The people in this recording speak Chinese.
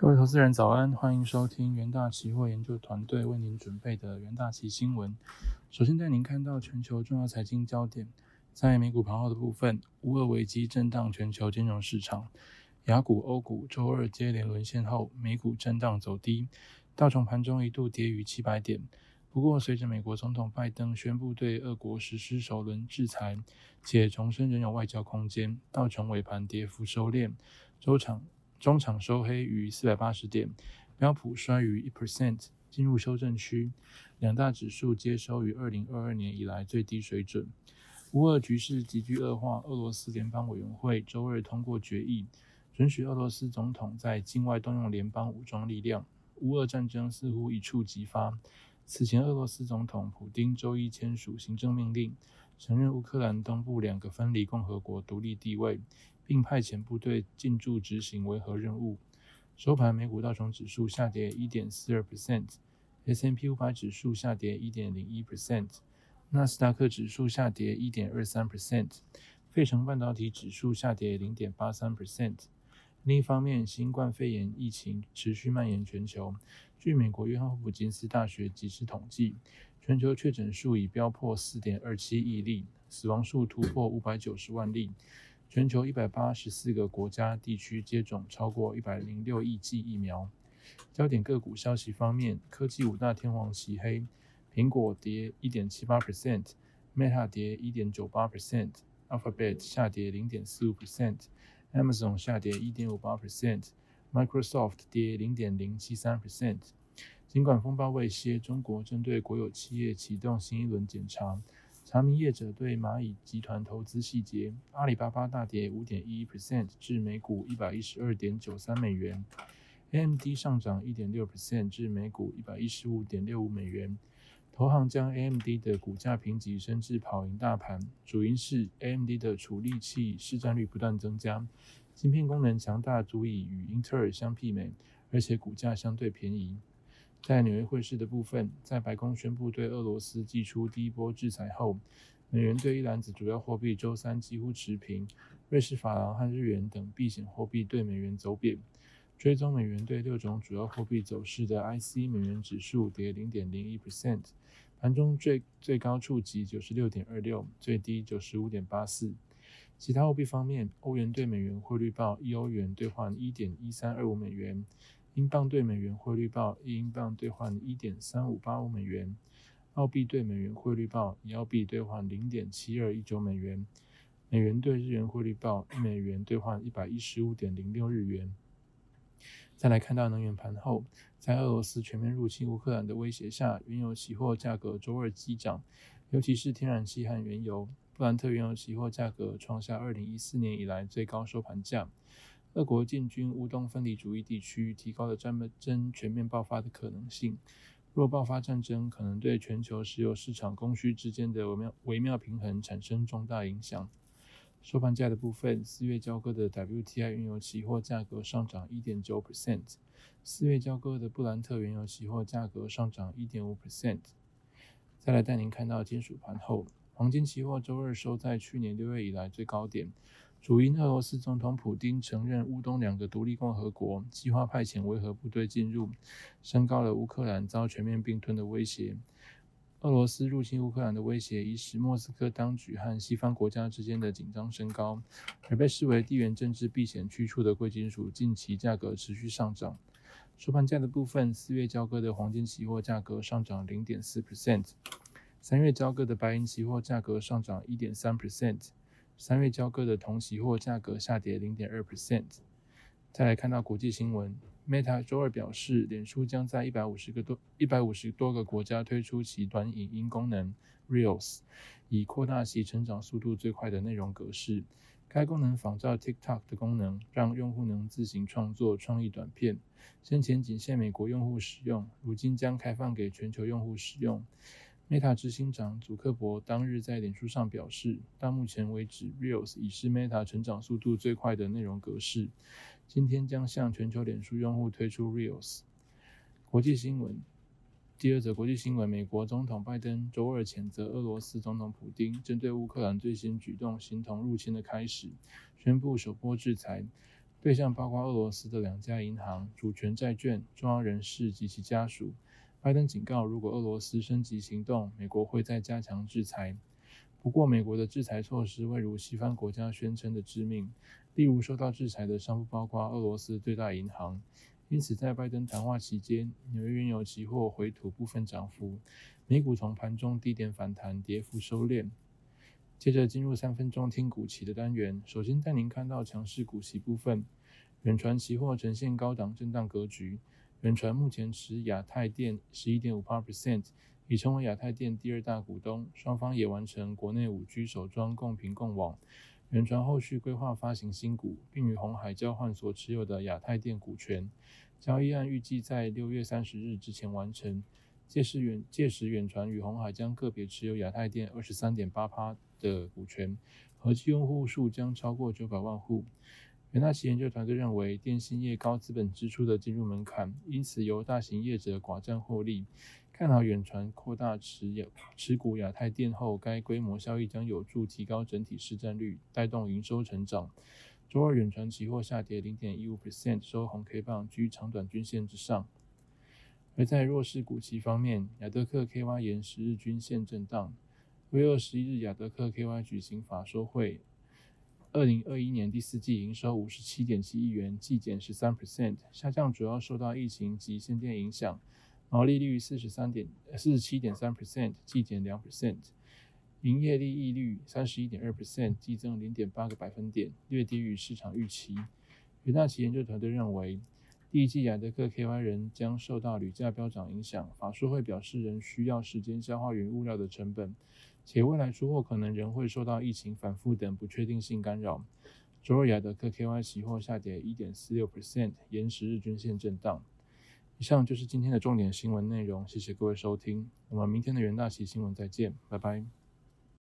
各位投资人早安，欢迎收听元大期货研究团队为您准备的元大期新闻。首先带您看到全球重要财经焦点，在美股盘后的部分，乌俄危机震荡全球金融市场，雅股、欧股周二接连沦陷后，美股震荡走低，道琼盘中一度跌逾七百点。不过，随着美国总统拜登宣布对俄国实施首轮制裁，且重申仍有外交空间，道琼尾盘跌幅收敛，周场。中场收黑于四百八十点，标普衰于一 percent，进入修正区。两大指数皆收于二零二二年以来最低水准。乌俄局势急剧恶化，俄罗斯联邦委员会周二通过决议，准许俄罗斯总统在境外动用联邦武装力量。乌俄战争似乎一触即发。此前，俄罗斯总统普京周一签署行政命令，承认乌克兰东部两个分离共和国独立地位。并派遣部队进驻执行维和任务。收盘，美股道琼指数下跌一点四二 percent，S M P 五百指数下跌一点零一 percent，纳斯达克指数下跌一点二三 percent，费城半导体指数下跌零点八三 percent。另一方面，新冠肺炎疫情持续蔓延全球。据美国约翰霍普金斯大学及时统计，全球确诊数已飙破四点二七亿例，死亡数突破五百九十万例。全球一百八十四个国家地区接种超过一百零六亿剂疫苗。焦点个股消息方面，科技五大天王齐黑，苹果跌一点七八 percent，Meta 跌一点九八 percent，Alphabet 下跌零点四五 percent，Amazon 下跌一点五八 percent，Microsoft 跌零点零七三 percent。尽管风暴未歇，中国针对国有企业启动新一轮检查。查明业者对蚂蚁集团投资细节，阿里巴巴大跌五点一 percent 至每股一百一十二点九三美元，AMD 上涨一点六 percent 至每股一百一十五点六五美元。投行将 AMD 的股价评级升至跑赢大盘，主因是 AMD 的处理器市占率不断增加，芯片功能强大，足以与英特尔相媲美，而且股价相对便宜。在纽约汇市的部分，在白宫宣布对俄罗斯寄出第一波制裁后，美元对一篮子主要货币周三几乎持平。瑞士法郎和日元等避险货币对美元走贬。追踪美元对六种主要货币走势的 IC 美元指数跌零点零一 percent，盘中最最高触及九十六点二六，最低九十五点八四。其他货币方面，欧元对美元汇率报一欧元兑换一点一三二五美元。英镑兑美元汇率报一英镑兑换一点三五八五美元，澳币兑美元汇率报一澳币兑换零点七二一九美元，美元兑日元汇率报一美元兑换一百一十五点零六日元。再来看到能源盘后，在俄罗斯全面入侵乌克兰的威胁下，原油期货价格周二激涨，尤其是天然气和原油，布兰特原油期货价格创下二零一四年以来最高收盘价。俄国进军乌东分离主义地区，提高了战争全面爆发的可能性。若爆发战争，可能对全球石油市场供需之间的微妙微妙平衡产生重大影响。收盘价的部分，四月交割的 WTI 原油期货价格上涨一点九 percent，四月交割的布兰特原油期货价格上涨一点五 percent。再来带您看到金属盘后，黄金期货周二收在去年六月以来最高点。主因俄罗斯总统普京承认乌东两个独立共和国，计划派遣维和部队进入，升高了乌克兰遭全面并吞的威胁。俄罗斯入侵乌克兰的威胁，已使莫斯科当局和西方国家之间的紧张升高，而被视为地缘政治避险去处的贵金属近期价格持续上涨。收盘价的部分，四月交割的黄金期货价格上涨零点四 percent，三月交割的白银期货价格上涨一点三 percent。三月交割的铜期货价格下跌零点二 percent。再来看到国际新闻，Meta 周二表示，脸书将在一百五十个多一百五十多个国家推出其短影音功能 Reels，以扩大其成长速度最快的内容格式。该功能仿照 TikTok 的功能，让用户能自行创作创意短片。先前仅限美国用户使用，如今将开放给全球用户使用。Meta 执行长祖克伯当日在脸书上表示，到目前为止，Reels 已是 Meta 成长速度最快的内容格式。今天将向全球脸书用户推出 Reels。国际新闻，第二则国际新闻：美国总统拜登周二谴责俄罗斯总统普京针对乌克兰最新举动形同入侵的开始，宣布首波制裁。对象包括俄罗斯的两家银行、主权债券、中央人士及其家属。拜登警告，如果俄罗斯升级行动，美国会再加强制裁。不过，美国的制裁措施未如西方国家宣称的致命。例如，受到制裁的商不包括俄罗斯最大银行。因此，在拜登谈话期间，纽约原油期货回吐部分涨幅，美股从盘中低点反弹，跌幅收敛。接着进入三分钟听股期的单元，首先带您看到强势股息部分，远传期货呈现高档震荡格局。远传目前持亚太电十一点五八 percent，已成为亚太电第二大股东。双方也完成国内五 G 首装共频共网。远传后续规划发行新股，并与红海交换所持有的亚太电股权。交易案预计在六月三十日之前完成。届时远届时远传与红海将个别持有亚太电二十三点八趴。的股权，合计用户数将超过九百万户。元大旗研究团队认为，电信业高资本支出的进入门槛，因此由大型业者寡占获利。看好远传扩大持有持股亚太电后，该规模效益将有助提高整体市占率，带动营收成长。周二远传期货下跌零点一五 percent，收红 K 棒，居长短均线之上。而在弱势股期方面，亚德克 KY 沿十日均线震荡。为二十一日，亚德克 KY 举行法说会。二零二一年第四季营收五十七点七亿元，季减十三 percent，下降主要受到疫情及限电影响。毛利率四十三点四十七点三 percent，季减两 percent。营业利益率三十一点二 percent，季增零点八个百分点，略低于市场预期。元大旗研究团队认为。第一季亚德克 KY 仍将受到铝价飙涨影响，法说会表示仍需要时间消化原物料的成本，且未来出货可能仍会受到疫情反复等不确定性干扰。周二雅德克 KY 期货下跌一点四六 percent，延时日均线震荡。以上就是今天的重点新闻内容，谢谢各位收听，我们明天的元大喜新闻再见，拜拜。